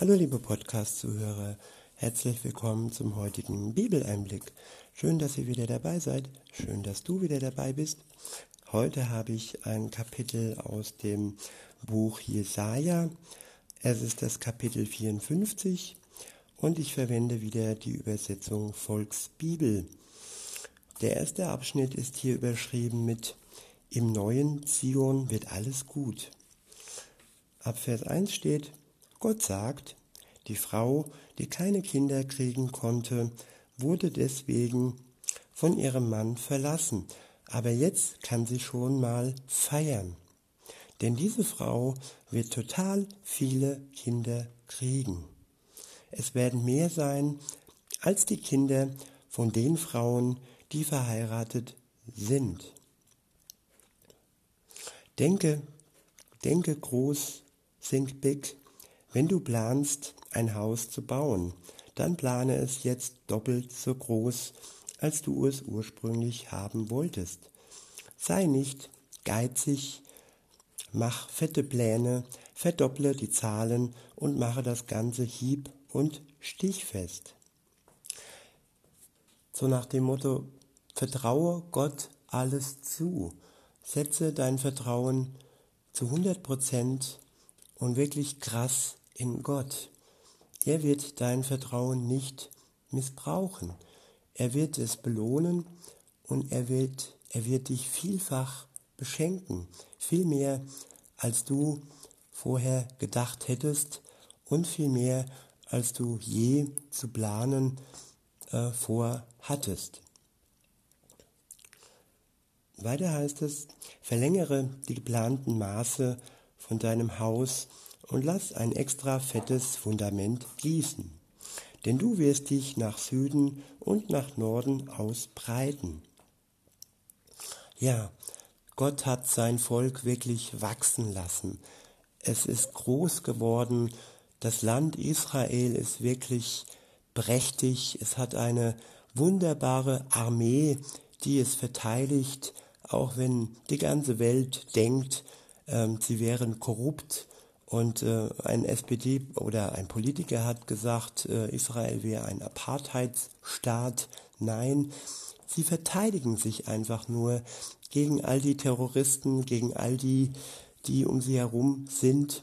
Hallo liebe Podcast-Zuhörer, herzlich willkommen zum heutigen Bibeleinblick. Schön, dass ihr wieder dabei seid, schön, dass du wieder dabei bist. Heute habe ich ein Kapitel aus dem Buch Jesaja. Es ist das Kapitel 54 und ich verwende wieder die Übersetzung Volksbibel. Der erste Abschnitt ist hier überschrieben mit Im neuen Zion wird alles gut. Ab Vers 1 steht, Gott sagt, die Frau, die keine Kinder kriegen konnte, wurde deswegen von ihrem Mann verlassen, aber jetzt kann sie schon mal feiern. Denn diese Frau wird total viele Kinder kriegen. Es werden mehr sein als die Kinder von den Frauen, die verheiratet sind. Denke, denke groß, think big, wenn du planst, ein Haus zu bauen, dann plane es jetzt doppelt so groß, als du es ursprünglich haben wolltest. Sei nicht geizig, mach fette Pläne, verdopple die Zahlen und mache das Ganze hieb- und stichfest. So nach dem Motto, vertraue Gott alles zu, setze dein Vertrauen zu 100 Prozent und wirklich krass in Gott. Er wird dein Vertrauen nicht missbrauchen. Er wird es belohnen und er wird, er wird dich vielfach beschenken. Viel mehr, als du vorher gedacht hättest und viel mehr, als du je zu planen äh, vorhattest. Weiter heißt es, verlängere die geplanten Maße von deinem Haus und lass ein extra fettes Fundament gießen. Denn du wirst dich nach Süden und nach Norden ausbreiten. Ja, Gott hat sein Volk wirklich wachsen lassen. Es ist groß geworden. Das Land Israel ist wirklich prächtig. Es hat eine wunderbare Armee, die es verteidigt, auch wenn die ganze Welt denkt, äh, sie wären korrupt und äh, ein SPD oder ein Politiker hat gesagt, äh, Israel wäre ein Apartheidsstaat. Nein, sie verteidigen sich einfach nur gegen all die Terroristen, gegen all die, die um sie herum sind,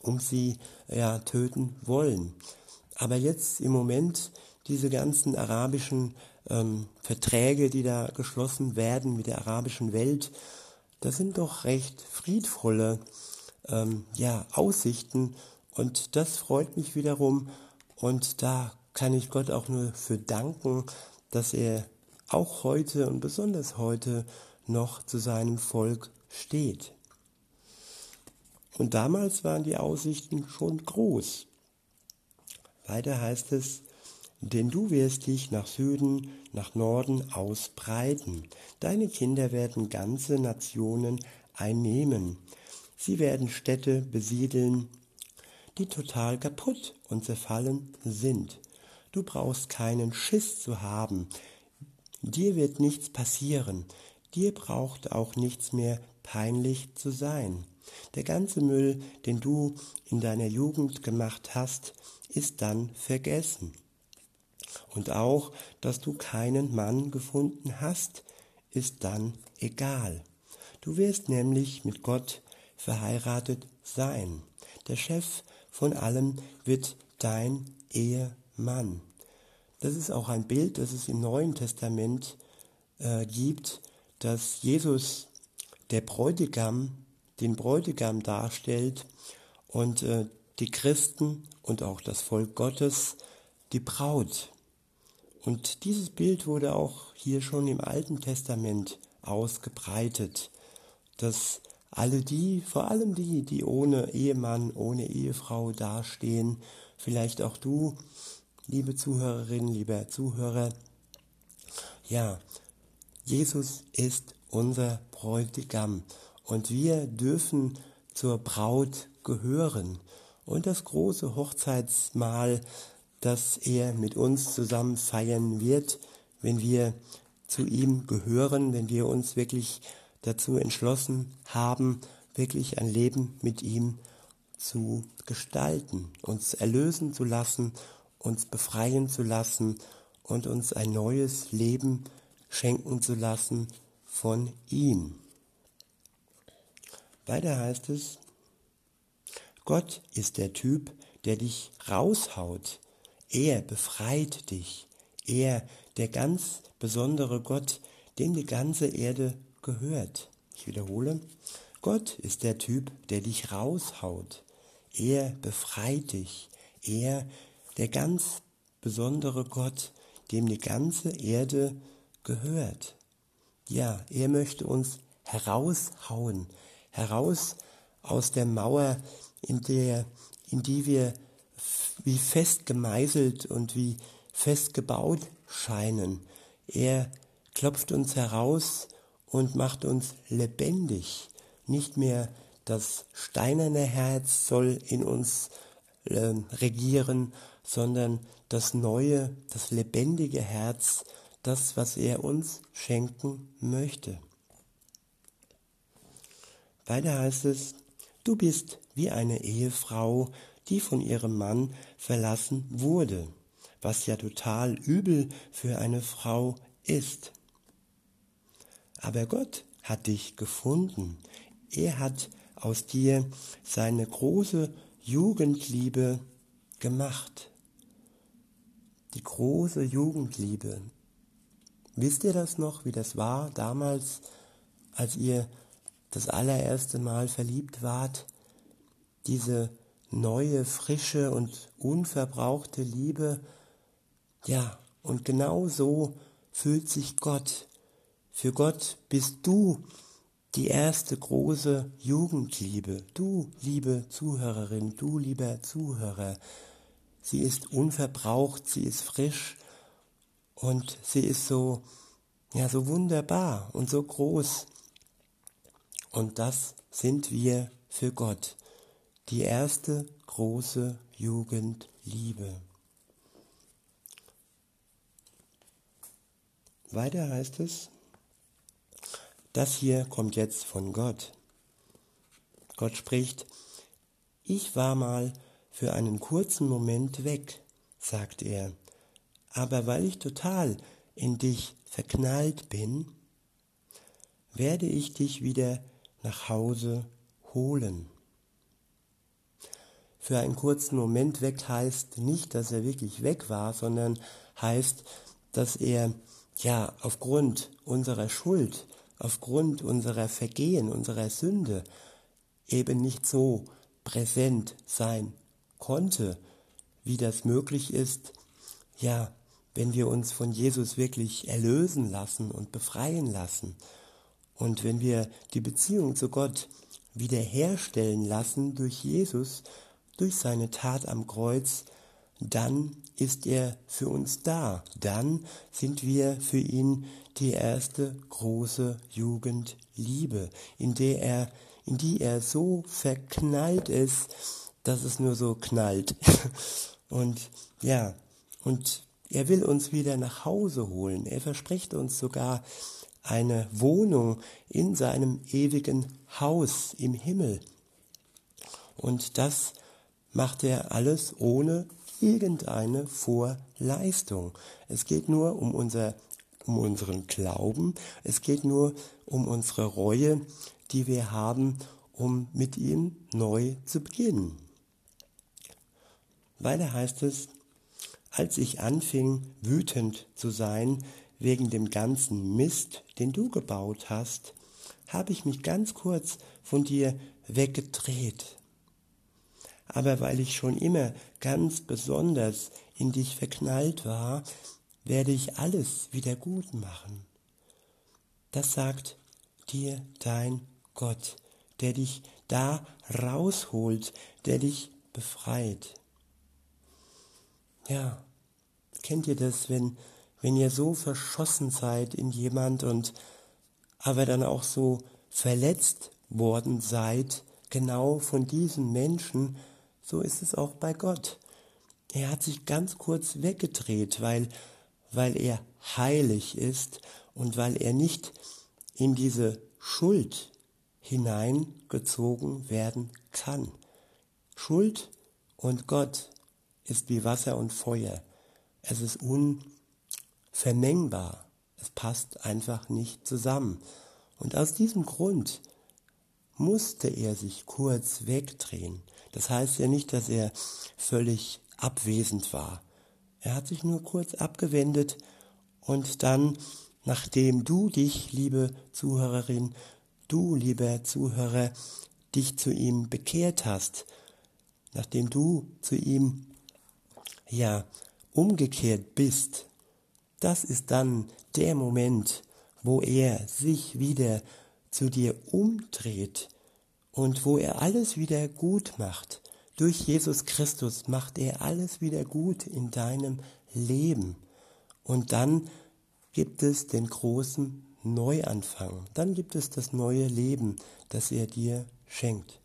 um sie ja töten wollen. Aber jetzt im Moment diese ganzen arabischen ähm, Verträge, die da geschlossen werden mit der arabischen Welt, das sind doch recht friedvolle ähm, ja, Aussichten und das freut mich wiederum und da kann ich Gott auch nur für danken, dass er auch heute und besonders heute noch zu seinem Volk steht. Und damals waren die Aussichten schon groß. Weiter heißt es, denn du wirst dich nach Süden, nach Norden ausbreiten. Deine Kinder werden ganze Nationen einnehmen. Sie werden Städte besiedeln, die total kaputt und zerfallen sind. Du brauchst keinen Schiss zu haben. Dir wird nichts passieren. Dir braucht auch nichts mehr peinlich zu sein. Der ganze Müll, den du in deiner Jugend gemacht hast, ist dann vergessen. Und auch, dass du keinen Mann gefunden hast, ist dann egal. Du wirst nämlich mit Gott verheiratet sein. Der Chef von allem wird dein Ehemann. Das ist auch ein Bild, das es im Neuen Testament äh, gibt, dass Jesus der Bräutigam, den Bräutigam darstellt und äh, die Christen und auch das Volk Gottes die Braut. Und dieses Bild wurde auch hier schon im Alten Testament ausgebreitet, dass alle die, vor allem die, die ohne Ehemann, ohne Ehefrau dastehen, vielleicht auch du, liebe Zuhörerin, lieber Zuhörer, ja, Jesus ist unser Bräutigam und wir dürfen zur Braut gehören. Und das große Hochzeitsmahl, das er mit uns zusammen feiern wird, wenn wir zu ihm gehören, wenn wir uns wirklich dazu entschlossen haben, wirklich ein Leben mit ihm zu gestalten, uns erlösen zu lassen, uns befreien zu lassen und uns ein neues Leben schenken zu lassen von ihm. Weiter heißt es, Gott ist der Typ, der dich raushaut. Er befreit dich. Er, der ganz besondere Gott, dem die ganze Erde gehört. Ich wiederhole, Gott ist der Typ, der dich raushaut. Er befreit dich. Er, der ganz besondere Gott, dem die ganze Erde gehört. Ja, er möchte uns heraushauen, heraus aus der Mauer, in der, in die wir wie fest gemeißelt und wie fest gebaut scheinen. Er klopft uns heraus und macht uns lebendig. Nicht mehr das steinerne Herz soll in uns äh, regieren, sondern das neue, das lebendige Herz, das, was er uns schenken möchte. Weiter heißt es, du bist wie eine Ehefrau, die von ihrem Mann verlassen wurde, was ja total übel für eine Frau ist. Aber Gott hat dich gefunden. Er hat aus dir seine große Jugendliebe gemacht. Die große Jugendliebe. Wisst ihr das noch, wie das war damals, als ihr das allererste Mal verliebt wart? Diese neue, frische und unverbrauchte Liebe. Ja, und genau so fühlt sich Gott. Für Gott bist du die erste große Jugendliebe. Du, liebe Zuhörerin, du, lieber Zuhörer. Sie ist unverbraucht, sie ist frisch und sie ist so, ja, so wunderbar und so groß. Und das sind wir für Gott die erste große Jugendliebe. Weiter heißt es, das hier kommt jetzt von Gott. Gott spricht, ich war mal für einen kurzen Moment weg, sagt er, aber weil ich total in dich verknallt bin, werde ich dich wieder nach Hause holen für einen kurzen Moment weg heißt nicht, dass er wirklich weg war, sondern heißt, dass er ja aufgrund unserer Schuld, aufgrund unserer Vergehen, unserer Sünde eben nicht so präsent sein konnte, wie das möglich ist, ja, wenn wir uns von Jesus wirklich erlösen lassen und befreien lassen und wenn wir die Beziehung zu Gott wiederherstellen lassen durch Jesus, durch seine Tat am Kreuz, dann ist er für uns da. Dann sind wir für ihn die erste große Jugendliebe, in der er, in die er so verknallt ist, dass es nur so knallt. Und ja, und er will uns wieder nach Hause holen. Er verspricht uns sogar eine Wohnung in seinem ewigen Haus im Himmel. Und das macht er alles ohne irgendeine Vorleistung. Es geht nur um, unser, um unseren Glauben, es geht nur um unsere Reue, die wir haben, um mit ihm neu zu beginnen. Weiter heißt es, als ich anfing wütend zu sein wegen dem ganzen Mist, den du gebaut hast, habe ich mich ganz kurz von dir weggedreht aber weil ich schon immer ganz besonders in dich verknallt war, werde ich alles wieder gut machen. Das sagt dir dein Gott, der dich da rausholt, der dich befreit. Ja, kennt ihr das, wenn, wenn ihr so verschossen seid in jemand und aber dann auch so verletzt worden seid, genau von diesem Menschen, so ist es auch bei Gott. Er hat sich ganz kurz weggedreht, weil, weil er heilig ist und weil er nicht in diese Schuld hineingezogen werden kann. Schuld und Gott ist wie Wasser und Feuer. Es ist unvermengbar. Es passt einfach nicht zusammen. Und aus diesem Grund musste er sich kurz wegdrehen. Das heißt ja nicht, dass er völlig abwesend war. Er hat sich nur kurz abgewendet und dann, nachdem du dich, liebe Zuhörerin, du, lieber Zuhörer, dich zu ihm bekehrt hast, nachdem du zu ihm, ja, umgekehrt bist, das ist dann der Moment, wo er sich wieder zu dir umdreht und wo er alles wieder gut macht. Durch Jesus Christus macht er alles wieder gut in deinem Leben. Und dann gibt es den großen Neuanfang. Dann gibt es das neue Leben, das er dir schenkt.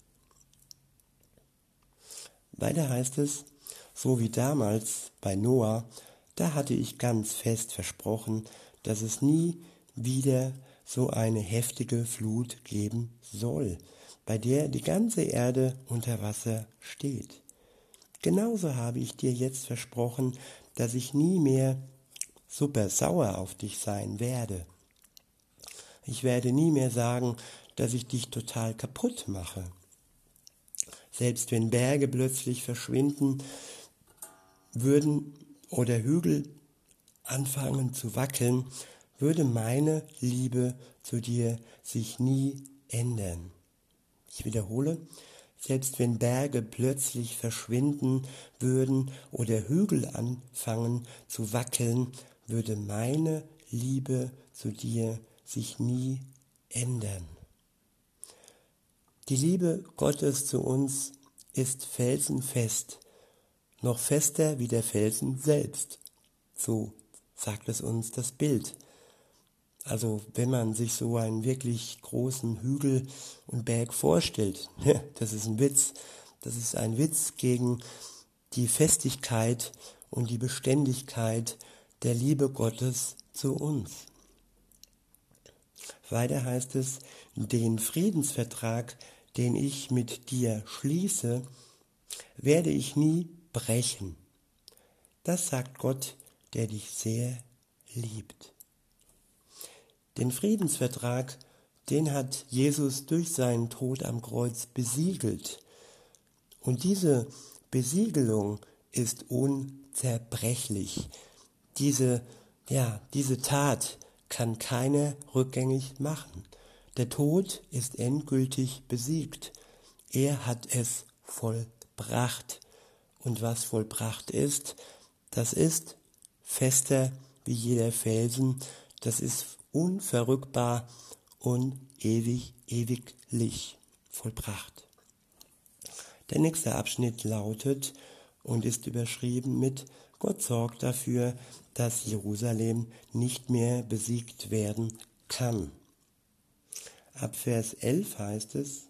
Weiter heißt es, so wie damals bei Noah, da hatte ich ganz fest versprochen, dass es nie wieder so eine heftige Flut geben soll, bei der die ganze Erde unter Wasser steht. Genauso habe ich dir jetzt versprochen, dass ich nie mehr super sauer auf dich sein werde. Ich werde nie mehr sagen, dass ich dich total kaputt mache. Selbst wenn Berge plötzlich verschwinden würden oder Hügel anfangen zu wackeln, würde meine Liebe zu dir sich nie ändern. Ich wiederhole, selbst wenn Berge plötzlich verschwinden würden oder Hügel anfangen zu wackeln, würde meine Liebe zu dir sich nie ändern. Die Liebe Gottes zu uns ist felsenfest, noch fester wie der Felsen selbst. So sagt es uns das Bild. Also wenn man sich so einen wirklich großen Hügel und Berg vorstellt, das ist ein Witz. Das ist ein Witz gegen die Festigkeit und die Beständigkeit der Liebe Gottes zu uns. Weiter heißt es, den Friedensvertrag, den ich mit dir schließe, werde ich nie brechen. Das sagt Gott, der dich sehr liebt. Den Friedensvertrag, den hat Jesus durch seinen Tod am Kreuz besiegelt. Und diese Besiegelung ist unzerbrechlich. Diese, ja, diese Tat kann keiner rückgängig machen. Der Tod ist endgültig besiegt. Er hat es vollbracht. Und was vollbracht ist, das ist fester wie jeder Felsen, das ist unverrückbar und ewig, ewiglich vollbracht. Der nächste Abschnitt lautet und ist überschrieben mit Gott sorgt dafür, dass Jerusalem nicht mehr besiegt werden kann. Ab Vers 11 heißt es,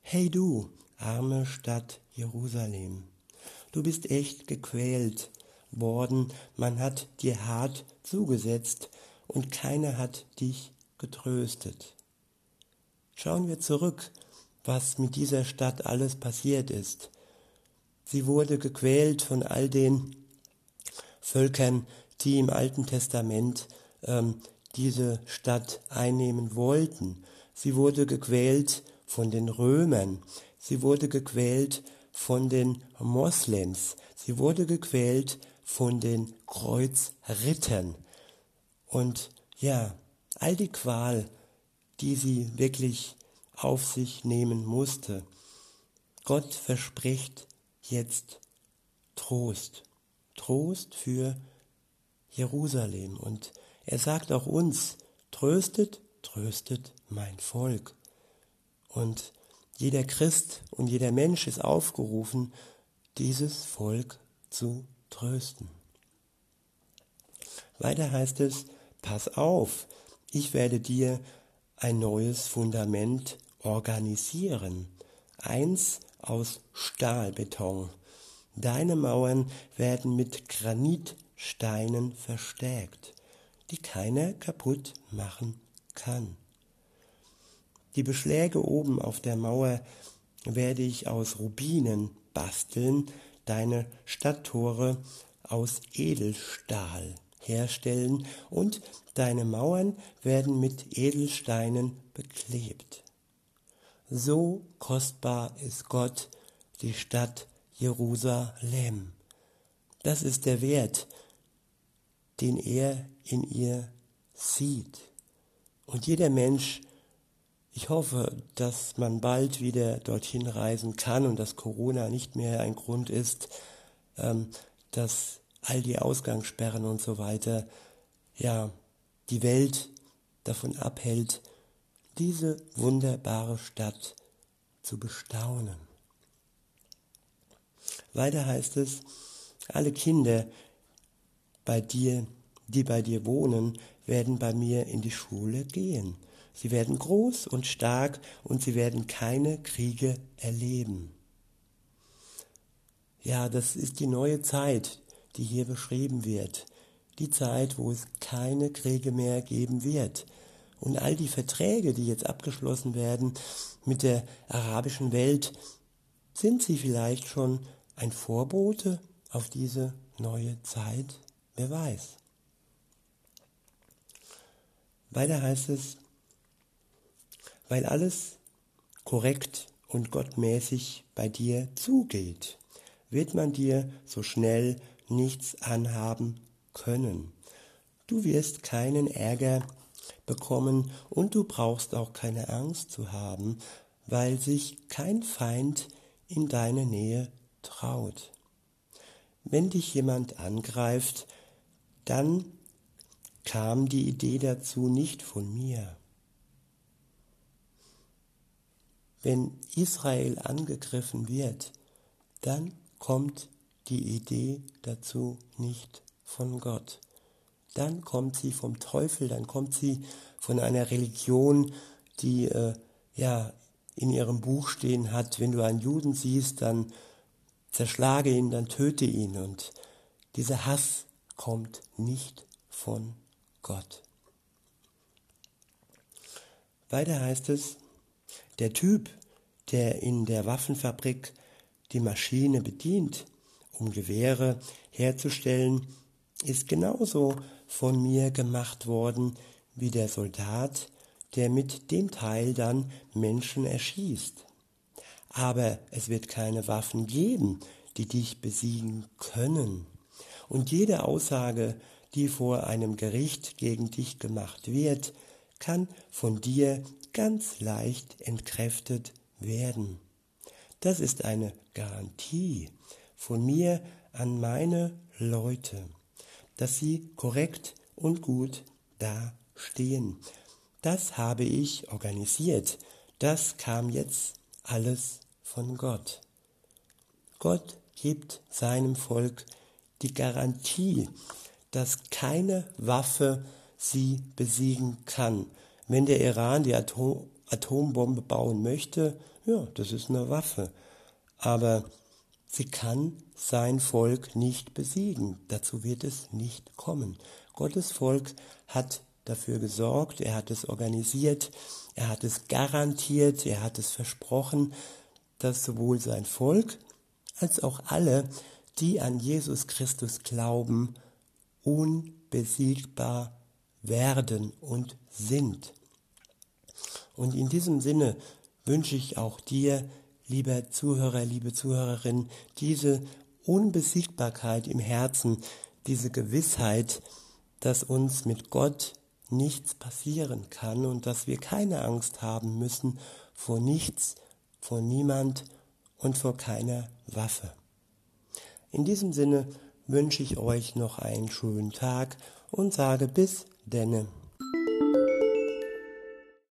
Hey du, arme Stadt Jerusalem, du bist echt gequält worden, man hat dir hart zugesetzt, und keiner hat dich getröstet. Schauen wir zurück, was mit dieser Stadt alles passiert ist. Sie wurde gequält von all den Völkern, die im Alten Testament ähm, diese Stadt einnehmen wollten. Sie wurde gequält von den Römern. Sie wurde gequält von den Moslems. Sie wurde gequält von den Kreuzrittern. Und ja, all die Qual, die sie wirklich auf sich nehmen musste. Gott verspricht jetzt Trost. Trost für Jerusalem. Und er sagt auch uns, tröstet, tröstet mein Volk. Und jeder Christ und jeder Mensch ist aufgerufen, dieses Volk zu trösten. Weiter heißt es, pass auf, ich werde dir ein neues Fundament organisieren, eins aus Stahlbeton. Deine Mauern werden mit Granitsteinen verstärkt, die keiner kaputt machen kann. Die Beschläge oben auf der Mauer werde ich aus Rubinen basteln, deine Stadttore aus Edelstahl herstellen und deine Mauern werden mit Edelsteinen beklebt. So kostbar ist Gott die Stadt Jerusalem. Das ist der Wert, den er in ihr sieht. Und jeder Mensch, ich hoffe, dass man bald wieder dorthin reisen kann und dass Corona nicht mehr ein Grund ist, ähm, dass all die Ausgangssperren und so weiter, ja, die Welt davon abhält, diese wunderbare Stadt zu bestaunen. Weiter heißt es, alle Kinder bei dir, die bei dir wohnen, werden bei mir in die Schule gehen. Sie werden groß und stark und sie werden keine Kriege erleben. Ja, das ist die neue Zeit, die hier beschrieben wird. Die Zeit, wo es keine Kriege mehr geben wird. Und all die Verträge, die jetzt abgeschlossen werden mit der arabischen Welt, sind sie vielleicht schon ein Vorbote auf diese neue Zeit? Wer weiß. Weiter heißt es, weil alles korrekt und gottmäßig bei dir zugeht, wird man dir so schnell nichts anhaben können. Du wirst keinen Ärger bekommen und du brauchst auch keine Angst zu haben, weil sich kein Feind in deine Nähe traut. Wenn dich jemand angreift, dann kam die Idee dazu nicht von mir. Wenn Israel angegriffen wird, dann kommt die Idee dazu nicht von Gott. Dann kommt sie vom Teufel, dann kommt sie von einer Religion, die äh, ja in ihrem Buch stehen hat, wenn du einen Juden siehst, dann zerschlage ihn, dann töte ihn. Und dieser Hass kommt nicht von Gott. Weiter heißt es, der Typ, der in der Waffenfabrik die Maschine bedient, um Gewehre herzustellen, ist genauso von mir gemacht worden wie der Soldat, der mit dem Teil dann Menschen erschießt. Aber es wird keine Waffen geben, die dich besiegen können. Und jede Aussage, die vor einem Gericht gegen dich gemacht wird, kann von dir ganz leicht entkräftet werden. Das ist eine Garantie von mir an meine Leute, dass sie korrekt und gut dastehen. Das habe ich organisiert. Das kam jetzt alles von Gott. Gott gibt seinem Volk die Garantie, dass keine Waffe sie besiegen kann. Wenn der Iran die Atom Atombombe bauen möchte, ja, das ist eine Waffe. Aber sie kann sein Volk nicht besiegen. Dazu wird es nicht kommen. Gottes Volk hat dafür gesorgt, er hat es organisiert, er hat es garantiert, er hat es versprochen, dass sowohl sein Volk als auch alle, die an Jesus Christus glauben, unbesiegbar werden und sind. Und in diesem Sinne wünsche ich auch dir, lieber Zuhörer, liebe Zuhörerin, diese Unbesiegbarkeit im Herzen, diese Gewissheit, dass uns mit Gott nichts passieren kann und dass wir keine Angst haben müssen vor nichts, vor niemand und vor keiner Waffe. In diesem Sinne wünsche ich euch noch einen schönen Tag und sage bis denne.